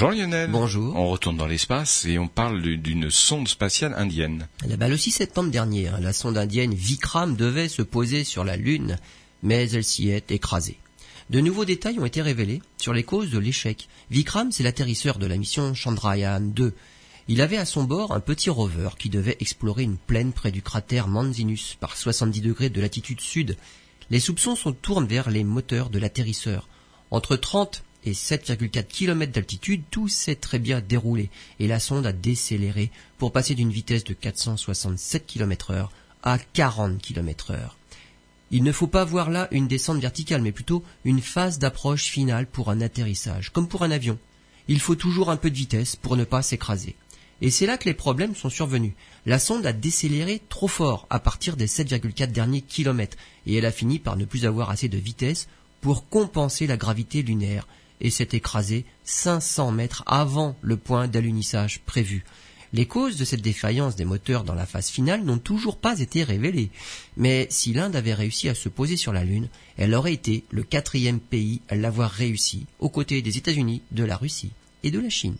Bonjour Lionel. Bonjour. On retourne dans l'espace et on parle d'une sonde spatiale indienne. le 6 septembre dernier, hein, la sonde indienne Vikram devait se poser sur la Lune, mais elle s'y est écrasée. De nouveaux détails ont été révélés sur les causes de l'échec. Vikram, c'est l'atterrisseur de la mission Chandrayaan 2. Il avait à son bord un petit rover qui devait explorer une plaine près du cratère Manzinus par 70 degrés de latitude sud. Les soupçons sont tournés vers les moteurs de l'atterrisseur. Entre 30 et 7,4 km d'altitude, tout s'est très bien déroulé et la sonde a décéléré pour passer d'une vitesse de 467 km heure à 40 km heure. Il ne faut pas voir là une descente verticale, mais plutôt une phase d'approche finale pour un atterrissage, comme pour un avion. Il faut toujours un peu de vitesse pour ne pas s'écraser. Et c'est là que les problèmes sont survenus. La sonde a décéléré trop fort à partir des 7,4 derniers kilomètres, et elle a fini par ne plus avoir assez de vitesse pour compenser la gravité lunaire et s'est écrasée 500 mètres avant le point d'alunissage prévu. Les causes de cette défaillance des moteurs dans la phase finale n'ont toujours pas été révélées. Mais si l'Inde avait réussi à se poser sur la Lune, elle aurait été le quatrième pays à l'avoir réussi, aux côtés des États-Unis, de la Russie et de la Chine.